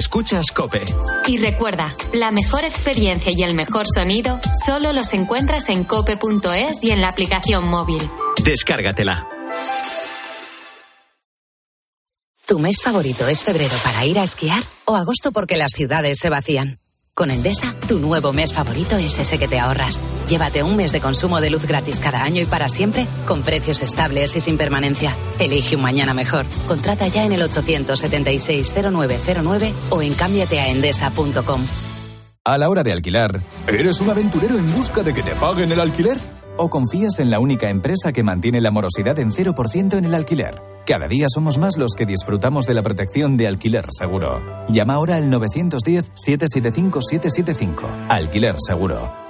Escuchas Cope. Y recuerda, la mejor experiencia y el mejor sonido solo los encuentras en cope.es y en la aplicación móvil. Descárgatela. ¿Tu mes favorito es febrero para ir a esquiar o agosto porque las ciudades se vacían? Con Endesa, tu nuevo mes favorito es ese que te ahorras. Llévate un mes de consumo de luz gratis cada año y para siempre, con precios estables y sin permanencia. Elige un mañana mejor. Contrata ya en el 876-0909 o en cámbiateaendesa.com. A la hora de alquilar, ¿eres un aventurero en busca de que te paguen el alquiler? ¿O confías en la única empresa que mantiene la morosidad en 0% en el alquiler? Cada día somos más los que disfrutamos de la protección de alquiler seguro. Llama ahora al 910-775-775. Alquiler seguro.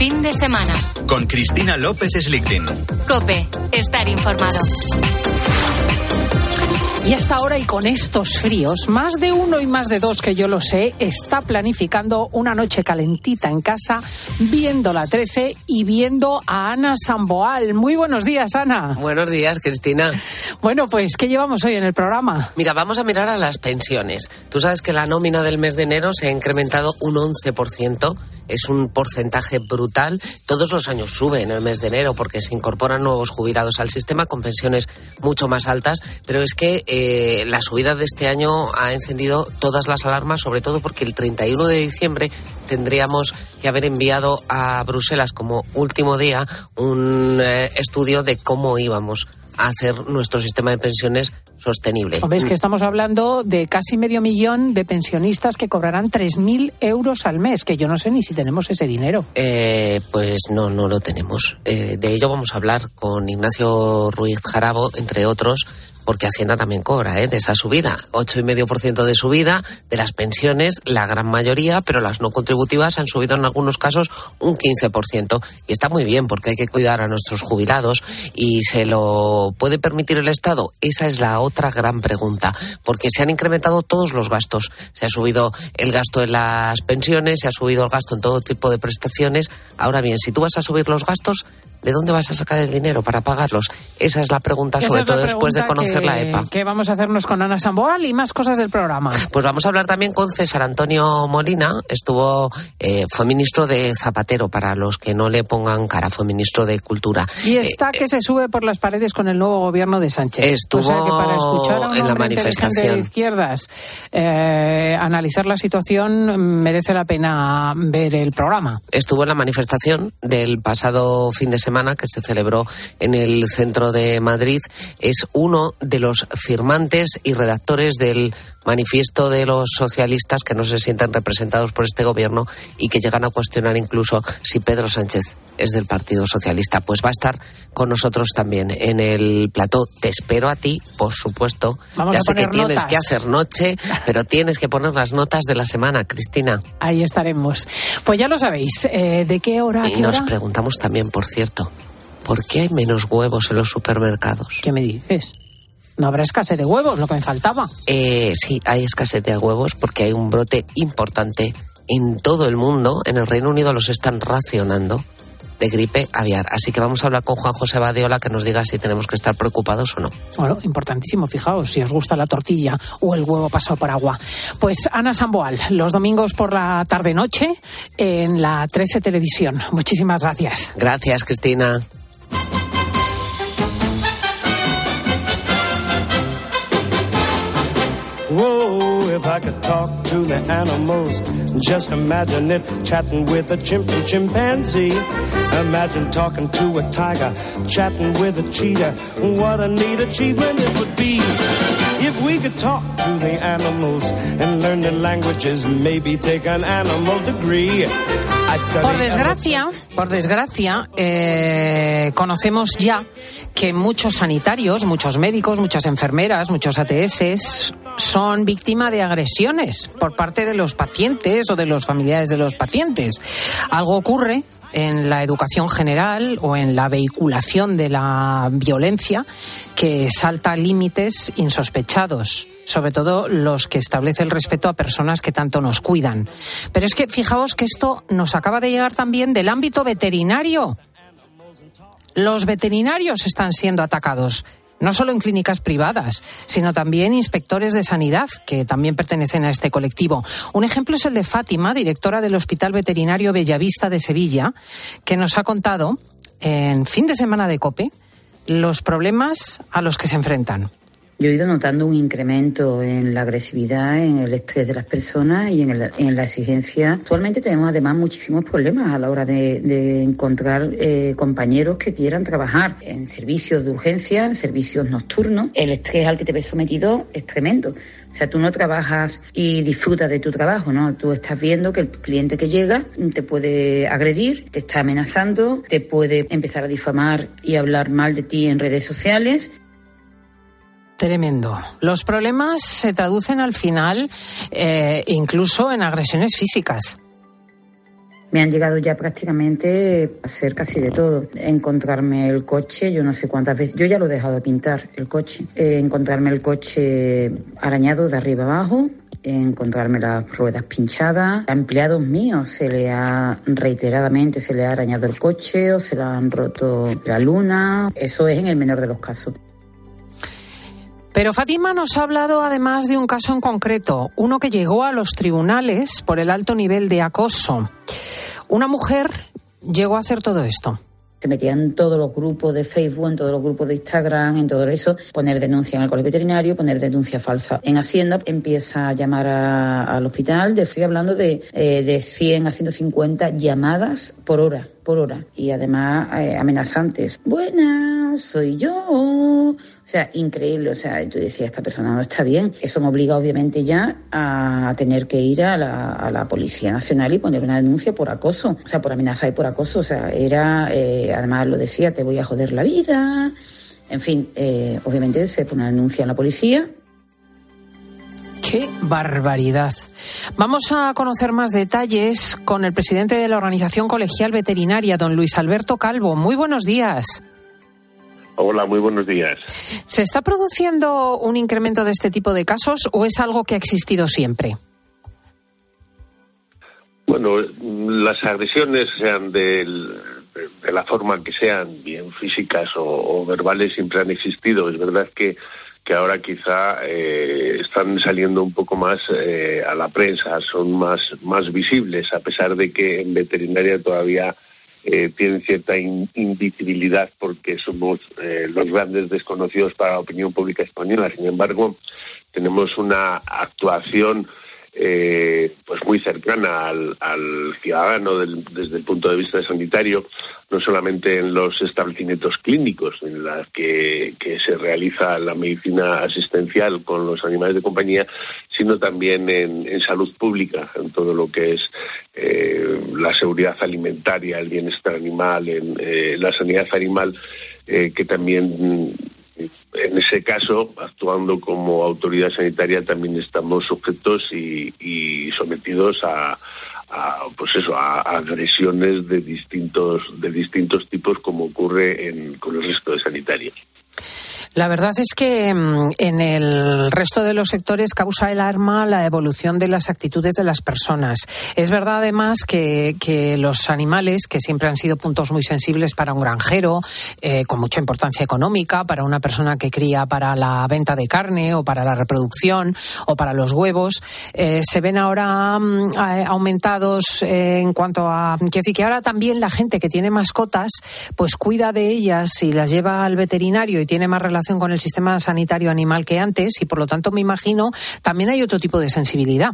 Fin de semana. Con Cristina López Slichting. Cope, estar informado. Y hasta ahora y con estos fríos, más de uno y más de dos que yo lo sé, está planificando una noche calentita en casa, viendo la 13 y viendo a Ana Samboal. Muy buenos días, Ana. Buenos días, Cristina. Bueno, pues, ¿qué llevamos hoy en el programa? Mira, vamos a mirar a las pensiones. Tú sabes que la nómina del mes de enero se ha incrementado un 11% es un porcentaje brutal. Todos los años sube en el mes de enero porque se incorporan nuevos jubilados al sistema con pensiones mucho más altas, pero es que eh, la subida de este año ha encendido todas las alarmas, sobre todo porque el 31 de diciembre tendríamos que haber enviado a Bruselas como último día un eh, estudio de cómo íbamos hacer nuestro sistema de pensiones sostenible. Ves que estamos hablando de casi medio millón de pensionistas que cobrarán 3.000 euros al mes, que yo no sé ni si tenemos ese dinero. Eh, pues no, no lo tenemos. Eh, de ello vamos a hablar con Ignacio Ruiz Jarabo, entre otros, porque Hacienda también cobra ¿eh? de esa subida. 8,5% de subida de las pensiones, la gran mayoría, pero las no contributivas han subido en algunos casos un 15%. Y está muy bien porque hay que cuidar a nuestros jubilados y se lo puede permitir el Estado. Esa es la otra gran pregunta, porque se han incrementado todos los gastos. Se ha subido el gasto en las pensiones, se ha subido el gasto en todo tipo de prestaciones. Ahora bien, si tú vas a subir los gastos, ¿de dónde vas a sacar el dinero para pagarlos? Esa es la pregunta, Esa sobre la todo después de conocer que- la EPA. ¿Qué vamos a hacernos con Ana Samboal y más cosas del programa? Pues vamos a hablar también con César Antonio Molina. Estuvo, eh, fue ministro de Zapatero, para los que no le pongan cara, fue ministro de Cultura. Y está que se sube por las paredes con el nuevo gobierno de Sánchez. Estuvo o sea que para escuchar a un en la manifestación. de izquierdas eh, analizar la situación merece la pena ver el programa. Estuvo en la manifestación del pasado fin de semana que se celebró en el centro de Madrid. Es uno de los firmantes y redactores del manifiesto de los socialistas que no se sienten representados por este gobierno y que llegan a cuestionar incluso si Pedro Sánchez es del Partido Socialista. Pues va a estar con nosotros también en el plató. Te espero a ti, por supuesto. Vamos ya sé que tienes notas. que hacer noche, pero tienes que poner las notas de la semana, Cristina. Ahí estaremos. Pues ya lo sabéis. eh, ¿De qué hora Y qué nos hora? preguntamos también, por cierto, ¿por qué hay menos huevos en los supermercados? ¿Qué me dices? No habrá escasez de huevos, lo que me faltaba. Eh, sí, hay escasez de huevos porque hay un brote importante en todo el mundo. En el Reino Unido los están racionando de gripe aviar. Así que vamos a hablar con Juan José Badiola que nos diga si tenemos que estar preocupados o no. Bueno, importantísimo, fijaos, si os gusta la tortilla o el huevo pasado por agua. Pues Ana Samboal, los domingos por la tarde-noche en la 13 Televisión. Muchísimas gracias. Gracias, Cristina. Whoa, if I could talk to the animals, just imagine it chatting with a chimp and chimpanzee. Imagine talking to a tiger, chatting with a cheetah. What a neat achievement it would be. If we could talk to the animals and learn the languages, maybe take an animal degree. Por desgracia, por desgracia, eh, conocemos ya que muchos sanitarios, muchos médicos, muchas enfermeras, muchos ATS son víctimas de agresiones por parte de los pacientes o de los familiares de los pacientes. Algo ocurre en la educación general o en la vehiculación de la violencia que salta límites insospechados sobre todo los que establece el respeto a personas que tanto nos cuidan. Pero es que fijaos que esto nos acaba de llegar también del ámbito veterinario. Los veterinarios están siendo atacados no solo en clínicas privadas, sino también inspectores de sanidad que también pertenecen a este colectivo. Un ejemplo es el de Fátima, directora del Hospital Veterinario Bellavista de Sevilla, que nos ha contado en fin de semana de COPE los problemas a los que se enfrentan. Yo he ido notando un incremento en la agresividad, en el estrés de las personas y en, la exigencia. Actualmente tenemos además muchísimos problemas a la hora de, encontrar eh, compañeros que quieran trabajar en servicios de urgencia, en servicios nocturnos. El estrés al que te ves sometido es tremendo. O sea, tú no trabajas y disfrutas de tu trabajo, ¿no? Tú estás viendo que el cliente que llega te puede agredir, te está amenazando, te puede empezar a difamar y hablar mal de ti en redes sociales Tremendo. Los problemas se traducen al final eh, incluso en agresiones físicas. Me han llegado ya prácticamente a hacer casi de todo. Encontrarme el coche, yo no sé cuántas veces, yo ya lo he dejado de pintar, el coche. Eh, encontrarme el coche arañado de arriba abajo, encontrarme las ruedas pinchadas. A empleados míos se le ha reiteradamente se le ha arañado el coche o se le han roto la luna. Eso es en el menor de los casos. Pero Fátima nos ha hablado además de un caso en concreto, uno que llegó a los tribunales por el alto nivel de acoso. Una mujer llegó a hacer todo esto se metían en todos los grupos de Facebook, en todos los grupos de Instagram, en todo eso, poner denuncia en el colegio veterinario, poner denuncia falsa. En Hacienda empieza a llamar al hospital, estoy hablando de, eh, de 100 a 150 llamadas por hora, por hora, y además eh, amenazantes. Buenas, soy yo. O sea, increíble, o sea, tú decías, esta persona no está bien. Eso me obliga obviamente ya a tener que ir a la, a la Policía Nacional y poner una denuncia por acoso, o sea, por amenaza y por acoso. O sea, era... Eh, además lo decía, te voy a joder la vida. En fin, eh, obviamente se pone una denuncia en la policía. ¡Qué barbaridad! Vamos a conocer más detalles con el presidente de la Organización Colegial Veterinaria, don Luis Alberto Calvo. Muy buenos días. Hola, muy buenos días. ¿Se está produciendo un incremento de este tipo de casos o es algo que ha existido siempre? Bueno, las agresiones, sean del de la forma que sean, bien físicas o, verbales, siempre han existido. Es verdad que, que ahora quizá eh, están saliendo un poco más eh, a la prensa, son más, más visibles, a pesar de que en veterinaria todavía eh, tienen cierta invisibilidad porque somos los grandes desconocidos para la opinión pública española. Sin embargo, tenemos una actuación eh, pues muy cercana al, ciudadano desde el punto de vista sanitario, no solamente en los establecimientos clínicos en los que, se realiza la medicina asistencial con los animales de compañía, sino también en, salud pública, en todo lo que es eh, la seguridad alimentaria, el bienestar animal, en eh, la sanidad animal, que también en ese caso, actuando como autoridad sanitaria, también estamos sujetos y, sometidos a, pues eso, a, agresiones de distintos, de distintos tipos como ocurre en, con el resto de sanitarios. La verdad es que mm, en el resto de los sectores causa el arma la evolución de las actitudes de las personas. Es verdad además que, los animales, que siempre han sido puntos muy sensibles para un granjero, eh, con mucha importancia económica, para una persona que cría para la venta de carne o para la reproducción o para los huevos, eh, se ven ahora mm, aumentados en cuanto a que decir que ahora también la gente que tiene mascotas, pues cuida de ellas y las lleva al veterinario y tiene más relación con el sistema sanitario animal que antes y por lo tanto me imagino también hay otro tipo de sensibilidad.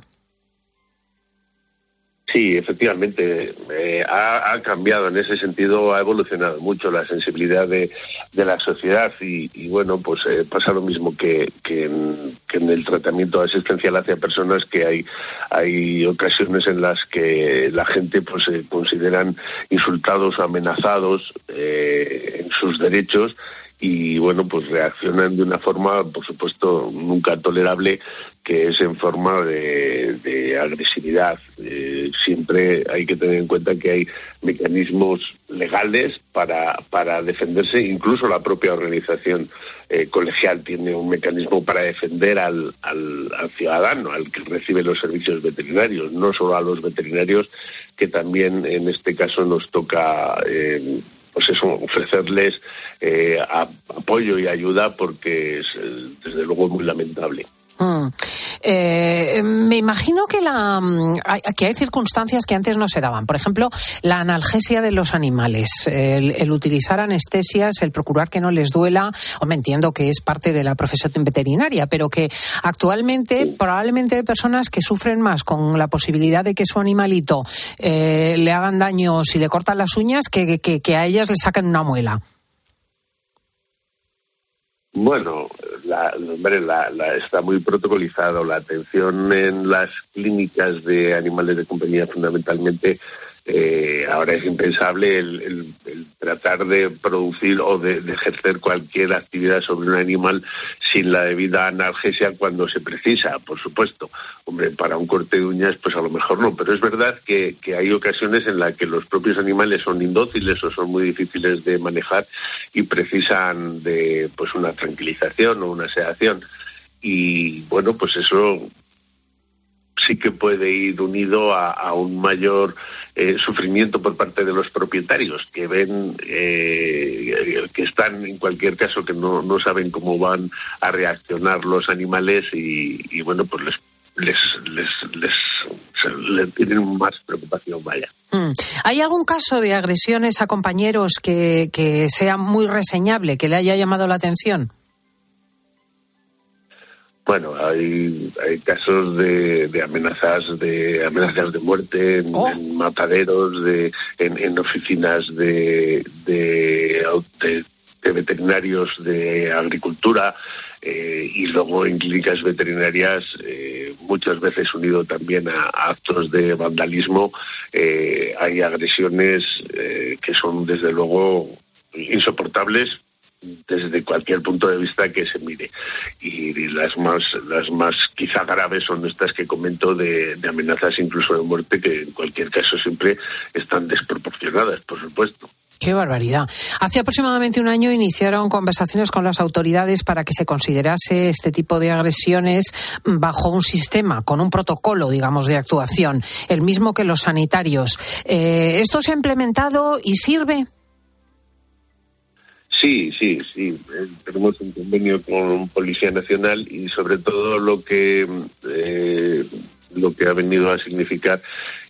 Sí, efectivamente, eh, ha, cambiado en ese sentido, ha evolucionado mucho la sensibilidad de, la sociedad y, bueno, pues eh, pasa lo mismo que, en, el tratamiento asistencial hacia personas que hay, hay ocasiones en las que la gente pues se consideran insultados o amenazados eh, en sus derechos y bueno, pues reaccionan de una forma, por supuesto, nunca tolerable, que es en forma de, agresividad. Eh, siempre hay que tener en cuenta que hay mecanismos legales para, para defenderse, incluso la propia organización eh, colegial tiene un mecanismo para defender al, al, ciudadano, al que recibe los servicios veterinarios, no solo a los veterinarios, que también en este caso nos toca. Eh, pues eso, ofrecerles eh, apoyo y ayuda porque es, eh, desde luego, muy lamentable. Mm. Eh, me imagino que, la, mm, que hay circunstancias que antes no se daban. Por ejemplo, la analgesia de los animales, el, utilizar anestesias, el procurar que no les duela. O me entiendo que es parte de la profesión veterinaria, pero que actualmente probablemente hay personas que sufren más con la posibilidad de que su animalito eh, le hagan daño si le cortan las uñas que, que a ellas le saquen una muela. Bueno, la, hombre, la, está muy protocolizado. La atención en las clínicas de animales de compañía fundamentalmente eh, ahora es impensable el, tratar de producir o de, ejercer cualquier actividad sobre un animal sin la debida analgesia cuando se precisa, por supuesto. Hombre, para un corte de uñas, pues a lo mejor no, pero es verdad que, que hay ocasiones en las que los propios animales son indóciles o son muy difíciles de manejar y precisan de pues una tranquilización o una sedación y bueno, pues eso sí que puede ir unido a, un mayor eh, sufrimiento por parte de los propietarios que ven eh, que están en cualquier caso que no, no saben cómo van a reaccionar los animales y, bueno pues les les, les, les, tienen más preocupación, vaya. Mm. ¿Hay algún caso de agresiones a compañeros que, que sea muy reseñable, que le haya llamado la atención? Bueno, hay, hay casos de, de amenazas de amenazas de muerte en, oh. mataderos, de, en, oficinas de, de, veterinarios de agricultura eh, y luego en clínicas veterinarias, eh, muchas veces unido también a, actos de vandalismo, eh, hay agresiones que son desde luego insoportables desde cualquier punto de vista que se mire. Y, las más, las más quizá graves son estas que comento de, amenazas incluso de muerte, que en cualquier caso siempre están desproporcionadas, por supuesto. Qué barbaridad. Hace aproximadamente un año iniciaron conversaciones con las autoridades para que se considerase este tipo de agresiones bajo un sistema, con un protocolo, digamos, de actuación, el mismo que los sanitarios. Eh, ¿Esto se ha implementado y sirve? Sí, sí, sí. Eh, tenemos un convenio con Policía Nacional y sobre todo lo que eh, lo que ha venido a significar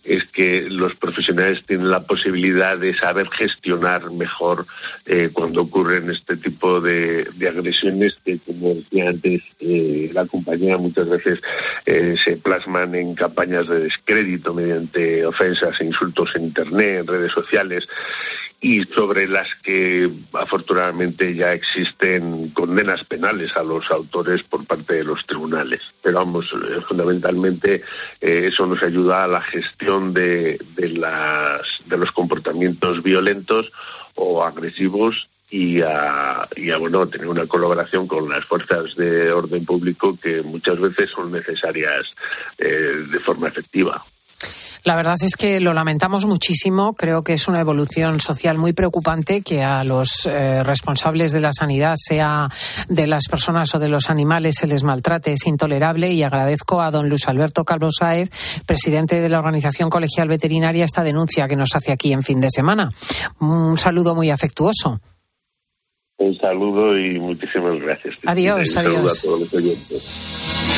es que los profesionales tienen la posibilidad de saber gestionar mejor eh, cuando ocurren este tipo de, agresiones que, como decía antes, la compañía muchas veces se plasman en campañas de descrédito mediante ofensas e insultos en Internet, en redes sociales y sobre las que afortunadamente ya existen condenas penales a los autores por parte de los tribunales. Pero vamos, eh, fundamentalmente eh, eso nos ayuda a la gestión de, los comportamientos violentos o agresivos y a, y a bueno, tener una colaboración con las fuerzas de orden público que muchas veces son necesarias eh, de forma efectiva. La verdad es que lo lamentamos muchísimo. Creo que es una evolución social muy preocupante que a los eh, responsables de la sanidad, sea de las personas o de los animales, se les maltrate. Es intolerable y agradezco a don Luis Alberto Calvo Saez, presidente de la Organización Colegial Veterinaria, esta denuncia que nos hace aquí en fin de semana. Un saludo muy afectuoso. Un saludo y muchísimas gracias. Adiós, Un adiós. a todos los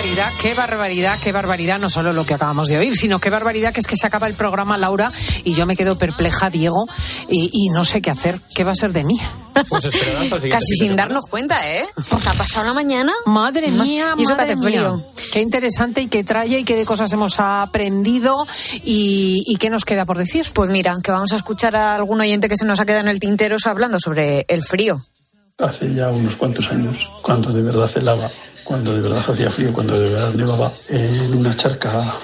barbaridad, qué barbaridad, qué barbaridad, no solo lo que acabamos de oír, sino qué barbaridad que es que se acaba el programa, Laura, y yo me quedo perpleja, Diego, y, y no sé qué hacer. ¿Qué va a ser de mí? Pues hasta el Casi sin darnos cuenta, ¿eh? O sea, ha pasado la mañana. Madre mía, y eso madre mía. Qué interesante y qué trae y qué de cosas hemos aprendido y, y qué nos queda por decir. Pues mira, que vamos a escuchar a algún oyente que se nos ha quedado en el tintero hablando sobre el frío. hace ya unos cuantos años, cuando de verdad helaba, cuando de verdad hacía frío, cuando de verdad nevaba, en una charca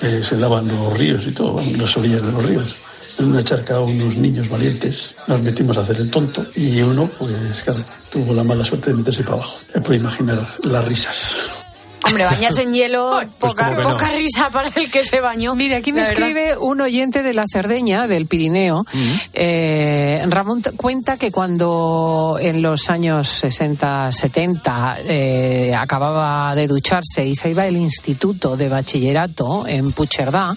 que se lavan los ríos y todo, las orillas de los ríos. En una charca unos niños valientes nos metimos a hacer el tonto y uno, pues claro, tuvo la mala suerte de meterse para abajo. Me puedo imaginar las risas. Hombre, bañarse en hielo, Pues poca, no. risa para el que se bañó. Mire, aquí me verdad. escribe un oyente de la Cerdeña, del Pirineo. Eh, Ramón cuenta que cuando en los años 60, 70 eh, acababa de ducharse y se iba al instituto de bachillerato en Pucherdá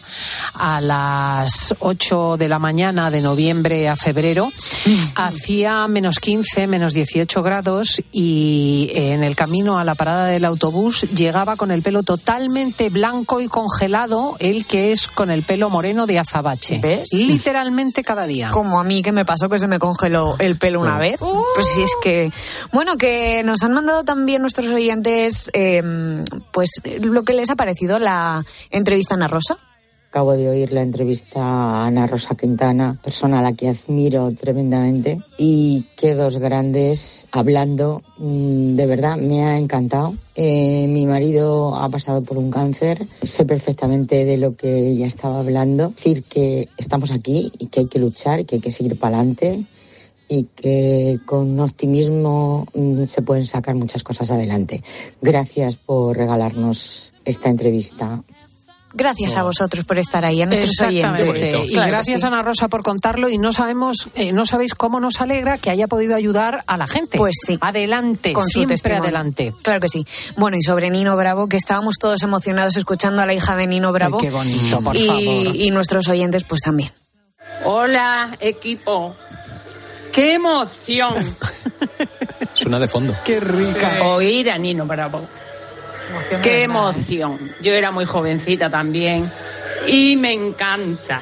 a las 8 de la mañana de noviembre a febrero, hacía menos 15, menos 18 grados y en el camino a la parada del autobús llegaba con el pelo totalmente blanco y congelado, el que es con el pelo moreno de azabache. ¿Ves? Literalmente cada día. Como a mí que me pasó que se me congeló el pelo una vez. Pues sí, es que. Bueno, que nos han mandado también nuestros oyentes, eh, pues lo que les ha parecido la entrevista a Ana Rosa. Acabo de oír la entrevista a Ana Rosa Quintana, persona a la que admiro tremendamente, y qué dos grandes hablando. mm, De verdad, me ha encantado. Eh, mi marido ha pasado por un cáncer, sé perfectamente de lo que ella estaba hablando. Decir que estamos aquí y que hay que luchar y que hay que seguir para adelante y que con optimismo mm, se pueden sacar muchas cosas adelante. Gracias por regalarnos esta entrevista. Gracias a vosotros por estar ahí, a nuestros oyentes. Y Claro gracias sí. Ana Rosa por contarlo y no sabemos, eh, no sabéis cómo nos alegra que haya podido ayudar a la gente. Pues sí. Adelante, Con su siempre testimonio. adelante. Claro que sí. Bueno, y sobre Nino Bravo, que estábamos todos emocionados escuchando a la hija de Nino Bravo. qué bonito, por y, favor. y nuestros oyentes, pues también. Hola, equipo. ¡Qué emoción! Suena de fondo. ¡Qué rica! Oír a Nino Bravo. ¡Qué emoción! Yo era muy jovencita también y me encanta.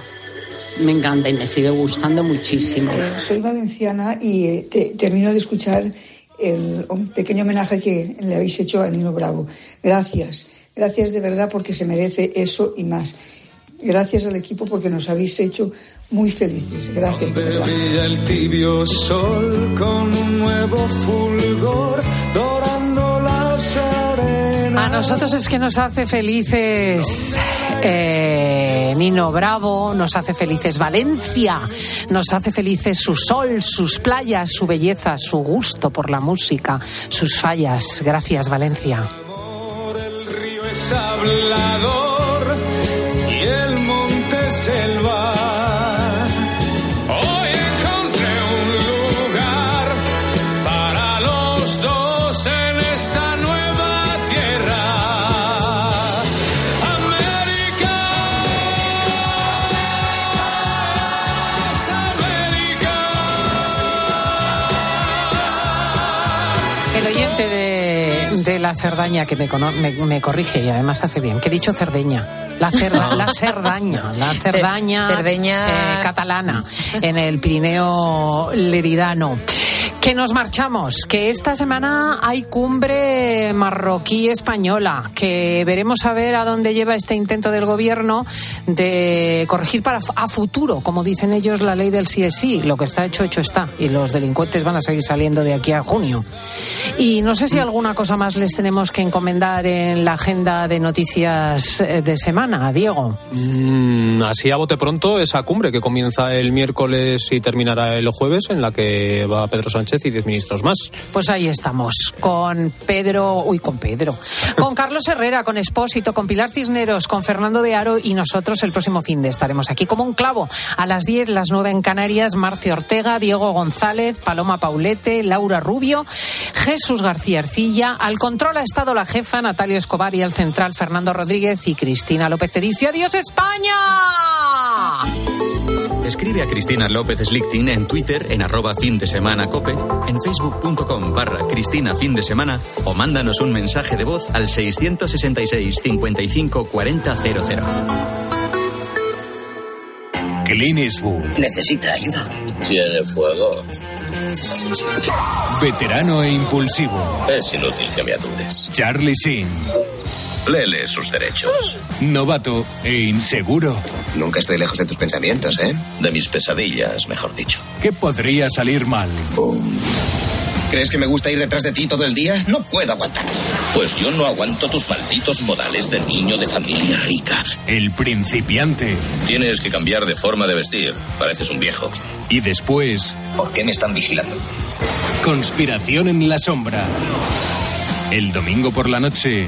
Me encanta y me sigue gustando muchísimo. Soy valenciana y eh, te- termino de escuchar el un pequeño homenaje que le habéis hecho a Nino Bravo. Gracias, gracias de verdad porque se merece eso y más. Gracias al equipo porque nos habéis hecho muy felices. Gracias de verdad. Brilla el tibio sol con un nuevo fulgor dorando las arenas. A nosotros es que nos hace felices eh, Nino Bravo, nos hace felices Valencia, nos hace felices su sol, sus playas, su belleza, su gusto por la música, sus fallas. Gracias, Valencia. río es hablador y el monte selva. De, la Cerdaña que me, me, me corrige y además hace bien, que he dicho Cerdeña. La, cerda, la Cerdaña, la Cerdaña, Cerdeña. eh, catalana, en el Pirineo Leridano. Que nos marchamos, que esta semana hay cumbre marroquí española, que veremos a ver a dónde lleva este intento del gobierno de corregir para a futuro, como dicen ellos, la ley del sí es sí. Lo que está hecho, hecho está. Y los delincuentes van a seguir saliendo de aquí a junio. Y no sé si alguna cosa más les tenemos que encomendar en la agenda de noticias eh, de semana, Diego. Mm, así a bote pronto esa cumbre que comienza el miércoles y terminará el jueves, en la que va Pedro Sánchez Y 10 ministros más. Pues ahí estamos, con Pedro, uy, con Pedro, con Carlos Herrera, con Espósito, con Pilar Cisneros, con Fernando de Aro y nosotros el próximo fin de estaremos aquí como un clavo. A las 10, las 9 en Canarias, Marcio Ortega, Diego González, Paloma Paulete, Laura Rubio, Jesús García Ercilla, al control ha estado la jefa Natalia Escobar y al central Fernando Rodríguez y Cristina López te dice adiós España. Escribe a Cristina López Slichting en Twitter en arroba fin de semana cope, en facebook.com barra Cristina fin de semana o mándanos un mensaje de voz al 666 55 40 00. Clint Eastwood. Necesita ayuda. Tiene fuego. Veterano e impulsivo. Es inútil que me adures. Charlie Sheen. Léele sus derechos. Novato e inseguro. Nunca estoy lejos de tus pensamientos, ¿eh? De mis pesadillas, mejor dicho. ¿Qué podría salir mal? ¿Crees que me gusta ir detrás de ti todo el día? No puedo aguantar. Pues yo no aguanto tus malditos modales de niño de familia rica. El principiante. Tienes que cambiar de forma de vestir. Pareces un viejo. Y después. ¿Por qué me están vigilando? Conspiración en la sombra. El domingo por la noche.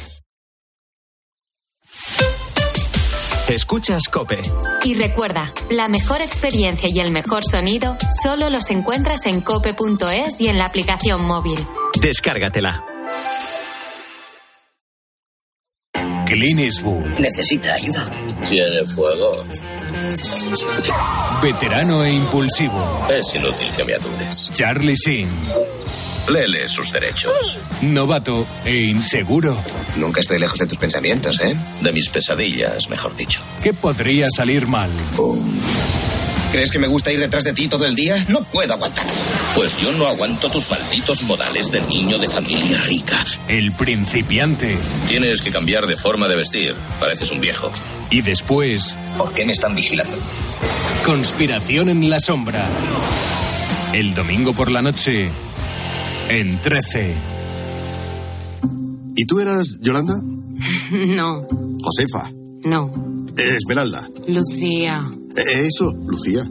Escuchas Cope. Y recuerda, la mejor experiencia y el mejor sonido solo los encuentras en cope.es y en la aplicación móvil. Descárgatela. Clint Eastwood. Necesita ayuda. Tiene fuego. Veterano e impulsivo. Es inútil que me adures. Charlie Sheen. Léele sus derechos. Novato e inseguro. Nunca estoy lejos de tus pensamientos, ¿eh? De mis pesadillas, mejor dicho. ¿Qué podría salir mal? ¿Crees que me gusta ir detrás de ti todo el día? No puedo aguantar. Pues yo no aguanto tus malditos modales de niño de familia rica. El principiante. Tienes que cambiar de forma de vestir. Pareces un viejo. Y después. ¿Por qué me están vigilando? Conspiración en la sombra. El domingo por la noche. En 13. ¿Y tú eras Yolanda? No, Josefa. no. Esmeralda. Lucía. Eh, Eso, Lucía.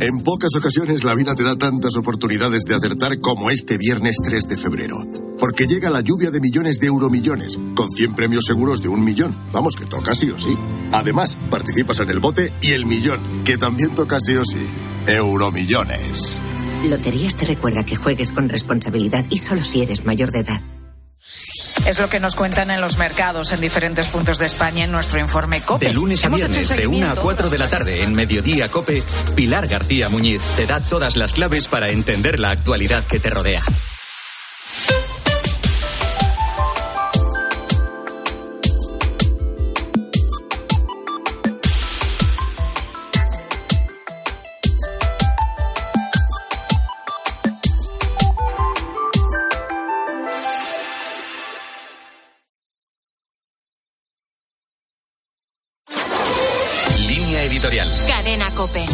En pocas ocasiones la vida te da tantas oportunidades de acertar como este viernes 3 de febrero. Porque llega la lluvia de millones de euromillones, con 100 premios seguros de un millón. Vamos, que toca sí o sí. Además, participas en el bote y el millón, que también toca sí o sí. Euromillones. Loterías te recuerda que juegues con responsabilidad y solo si eres mayor de edad. Es lo que nos cuentan en los mercados en diferentes puntos de España en nuestro informe COPE. De lunes a viernes, de 1 a seguimiento. 4 de la tarde, en Mediodía Cope, Pilar García Muñiz te da todas las claves para entender la actualidad que te rodea. Cadena Cope.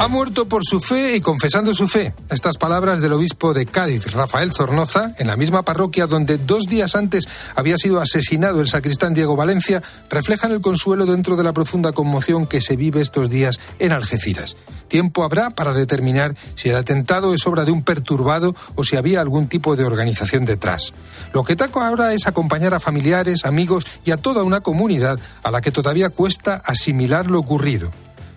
Ha muerto por su fe y confesando su fe. Estas palabras del obispo de Cádiz, Rafael Zornoza, en la misma parroquia donde dos días antes había sido asesinado el sacristán Diego Valencia, reflejan el consuelo dentro de la profunda conmoción que se vive estos días en Algeciras. Tiempo habrá para determinar si el atentado es obra de un perturbado o si había algún tipo de organización detrás. Lo que taco ahora es acompañar a familiares, amigos y a toda una comunidad a la que todavía cuesta asimilar lo ocurrido.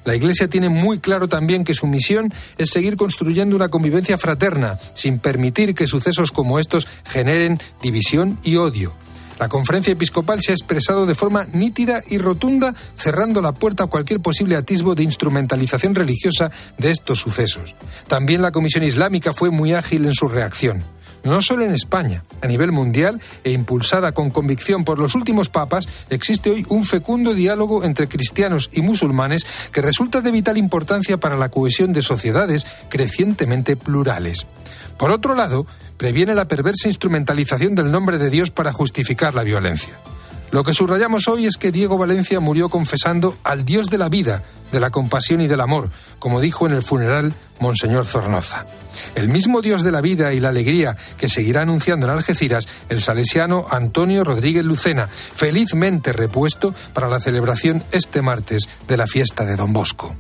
La Iglesia tiene muy claro también que su misión es seguir construyendo una convivencia fraterna, sin permitir que sucesos como estos generen división y odio. La conferencia episcopal se ha expresado de forma nítida y rotunda, cerrando la puerta a cualquier posible atisbo de instrumentalización religiosa de estos sucesos. También la Comisión Islámica fue muy ágil en su reacción. No solo en España, a nivel mundial e impulsada con convicción por los últimos papas, existe hoy un fecundo diálogo entre cristianos y musulmanes que resulta de vital importancia para la cohesión de sociedades crecientemente plurales. Por otro lado, previene la perversa instrumentalización del nombre de Dios para justificar la violencia. Lo que subrayamos hoy es que Diego Valencia murió confesando al Dios de la vida, de la compasión y del amor, como dijo en el funeral Monseñor Zornoza. El mismo Dios de la vida y la alegría que seguirá anunciando en Algeciras el salesiano Antonio Rodríguez Lucena, felizmente repuesto para la celebración este martes de la fiesta de Don Bosco.